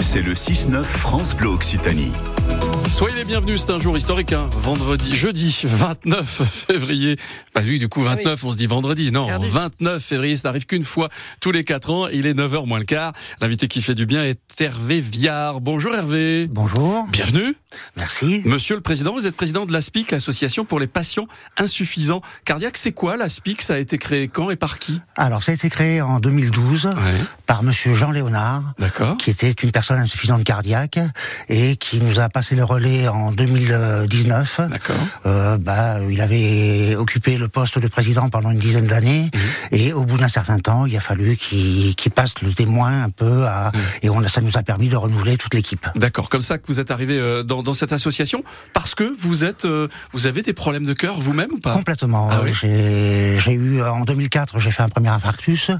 C'est le 6-9 France Bleu Occitanie. Soyez les bienvenus, c'est un jour historique, hein. vendredi, jeudi 29 février. Bah lui, du coup, 29, on se dit vendredi. Non, 29 février, ça n'arrive qu'une fois tous les 4 ans. Il est 9h moins le quart. L'invité qui fait du bien est Hervé Viard. Bonjour Hervé. Bonjour. Bienvenue. Merci. Monsieur le Président, vous êtes président de l'ASPIC, l'association pour les patients insuffisants cardiaques. C'est quoi l'ASPIC Ça a été créé quand et par qui? Alors, ça a été créé en 2012 par Monsieur Jean Léonard, qui était une personne insuffisante cardiaque et qui nous a passé le relais en 2019. D'accord. Euh, bah, il avait occupé le poste de président pendant une dizaine d'années mhm. et au bout d'un certain temps, il a fallu qu'il passe le témoin un peu à, mhm. et on, ça nous a permis de renouveler toute l'équipe. D'accord, comme ça que vous êtes arrivé euh, dans, dans, cette association parce que vous êtes, euh, vous avez des problèmes de cœur vous-même ou pas? Complètement. Ah j'ai eu en 2004, j'ai fait un premier infarctus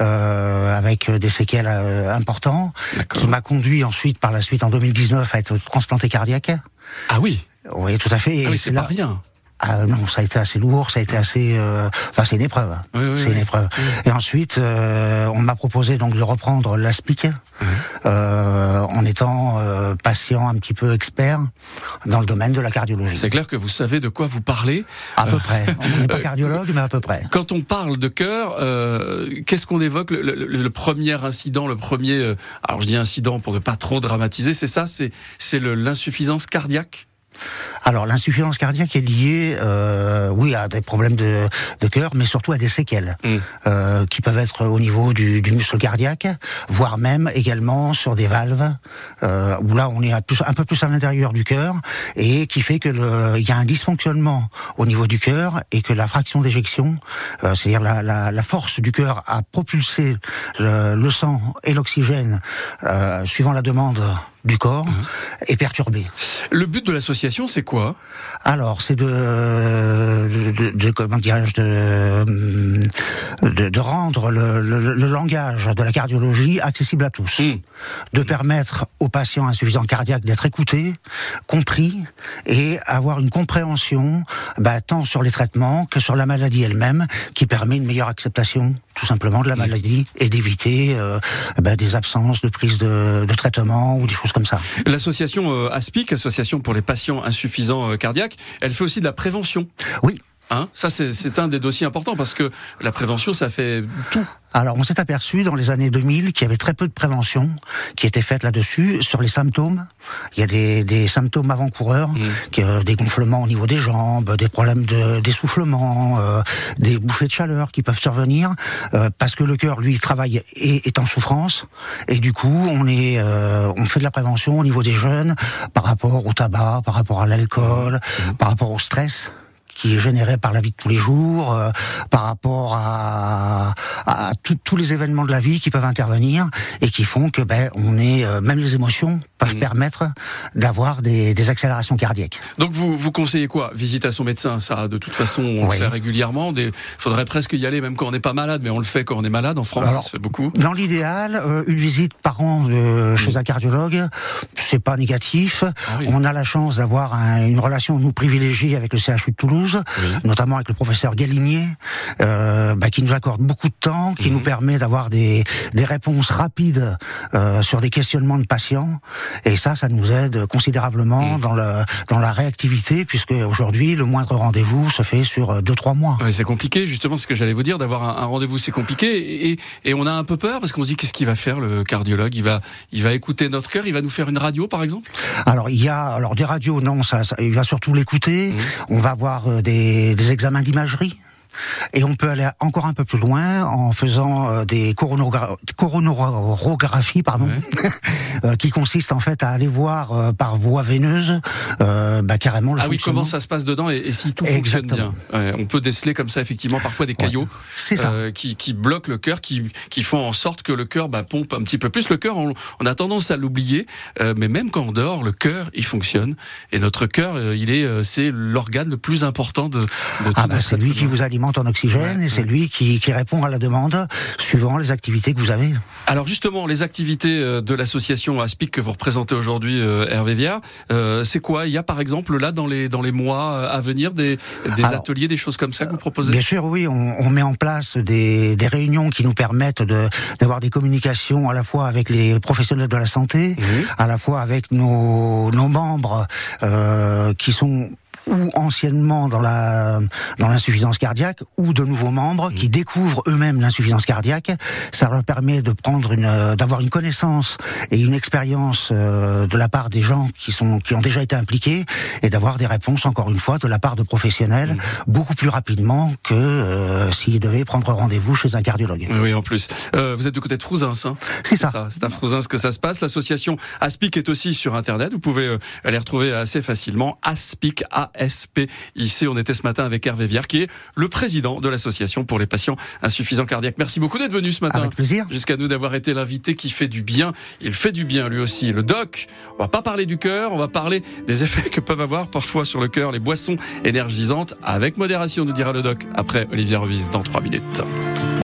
euh, avec des séquelles importantes, qui m'a conduit ensuite par la suite en 2019 à être transplanté cardiaque. Ah oui. Oui, tout à fait. Ah oui, c'est pas rien. Ah non, ça a été assez lourd, ça a été assez. Euh, enfin, c'est une épreuve. c'est une épreuve. Et ensuite, euh, on m'a proposé donc de reprendre l'aspic, euh, en étant euh, patient un petit peu expert dans le domaine de la cardiologie. C'est clair que vous savez de quoi vous parlez. À peu près. On n'est pas cardiologue, mais à peu près. Quand on parle de cœur, qu'est-ce qu'on évoque le, le, le, premier incident, le premier. alors je dis incident pour ne pas trop dramatiser. C'est ça, c'est c'est l'insuffisance cardiaque? Alors l'insuffisance cardiaque est liée, euh, oui, à des problèmes de, de cœur, mais surtout à des séquelles mm. euh, qui peuvent être au niveau du, du, muscle cardiaque, voire même également sur des valves euh, où là on est un peu plus à l'intérieur du cœur et qui fait que il y a un dysfonctionnement au niveau du cœur et que la fraction d'éjection, euh, c'est-à-dire la, la, la, force du cœur à propulser le, le sang et l'oxygène euh, suivant la demande du corps mhm. est perturbé. Le but de l'association, c'est quoi? Alors, c'est de, de, de, comment dirais-je, de, de, rendre le, le, langage de la cardiologie accessible à tous, hmm. de permettre aux patients insuffisants cardiaques d'être écoutés, compris et avoir une compréhension bah, tant sur les traitements que sur la maladie elle-même, qui permet une meilleure acceptation tout simplement de la maladie et d'éviter euh, bah, des absences de prise de, de traitement ou des choses comme ça. L'association euh, ASPIC, Association pour les patients insuffisants euh, cardiaques, elle fait aussi de la prévention. Oui. Hein? Ça, c'est un des dossiers importants parce que la prévention, ça fait tout. Alors, on s'est aperçu dans les années 2000 qu'il y avait très peu de prévention qui était faite là-dessus sur les symptômes. Il y a des, des symptômes avant-coureurs, mmh. des gonflements au niveau des jambes, des problèmes d'essoufflement, euh, des bouffées de chaleur qui peuvent survenir euh, parce que le cœur, lui, travaille et est en souffrance. Et du coup, on est, euh, on fait de la prévention au niveau des jeunes par rapport au tabac, par rapport à l'alcool, mmh. par rapport au stress qui est généré par la vie de tous les jours, euh, par rapport à, tous les événements de la vie qui peuvent intervenir et qui font que ben on est euh, même les émotions peuvent mmh. permettre d'avoir des, des, accélérations cardiaques. Donc vous vous conseillez quoi? Visite à son médecin, ça de toute façon on le fait régulièrement. Il faudrait presque y aller même quand on n'est pas malade, mais on le fait quand on est malade. En France, ça se fait beaucoup. Dans l'idéal, euh, une visite par an chez mmh. un cardiologue, c'est pas négatif. Ah on a la chance d'avoir une relation nous privilégiée avec le CHU de Toulouse notamment avec le professeur Galinier, euh, bah, qui nous accorde beaucoup de temps, qui mhm. nous permet d'avoir des, des réponses rapides euh, sur des questionnements de patients. Et ça, ça nous aide considérablement mhm. dans, le, dans la réactivité, puisque aujourd'hui, le moindre rendez-vous se fait sur 2-3 euh, mois. c'est compliqué, justement, ce que j'allais vous dire, d'avoir un, rendez-vous, c'est compliqué. Et, et, on a un peu peur, parce qu'on se dit, qu'est-ce qu'il va faire, le cardiologue? Il va, il va écouter notre cœur, il va nous faire une radio, par exemple? Alors, il y a alors des radios, non, ça, il va surtout l'écouter. Mhm. On va voir euh, des, des examens d'imagerie et on peut aller encore un peu plus loin en faisant euh, des coronarographies, pardon, euh, qui consiste en fait à aller voir euh, par voie veineuse bah, carrément le Ah oui, comment ça se passe dedans et, si tout fonctionne bien. on peut déceler comme ça effectivement parfois des caillots qui, qui bloquent le cœur, qui, qui font en sorte que le cœur bah, pompe un petit peu plus. Le cœur, on, on a tendance à l'oublier, mais même quand on dort, le cœur, il fonctionne. Et notre cœur, il est, c'est l'organe le plus important de, de ah bah, c'est lui qui vous alimente alimente en oxygène et c'est lui qui, qui répond à la demande suivant les activités que vous avez. Alors justement, les activités euh, de l'association Aspic que vous représentez aujourd'hui, euh, Hervé Viard, euh, c'est quoi? Il y a par exemple là dans les dans les mois à venir des, des ateliers, des choses comme ça que vous proposez? Bien sûr, oui, on, on met en place des, des réunions qui nous permettent de d'avoir des communications à la fois avec les professionnels de la santé, mmh. à la fois avec nos, nos membres euh, qui sont ou anciennement dans la dans l'insuffisance cardiaque ou de nouveaux membres qui mmh. découvrent eux-mêmes l'insuffisance cardiaque. Ça leur permet de prendre une d'avoir une connaissance et une expérience euh, de la part des gens qui sont qui ont déjà été impliqués et d'avoir des réponses encore une fois de la part de professionnels mmh. beaucoup plus rapidement que euh, s'ils devaient prendre rendez-vous chez un cardiologue. Oui, en plus. Euh, vous êtes du côté de Frouzins, hein C'est ça. C'est à Frouzins que ça se passe. L'association Aspic est aussi sur internet. Vous pouvez euh, les retrouver assez facilement. Aspic A SP. Ici, on était ce matin avec Hervé Viard, qui est le président de l'association pour les patients insuffisants cardiaques. Merci beaucoup d'être venu ce matin. Avec plaisir. Jusqu'à nous d'avoir été l'invité qui fait du bien. Il fait du bien lui aussi. Le doc. On va pas parler du cœur, on va parler des effets que peuvent avoir parfois sur le cœur les boissons énergisantes avec modération, nous dira le doc après Olivier Revise dans trois minutes.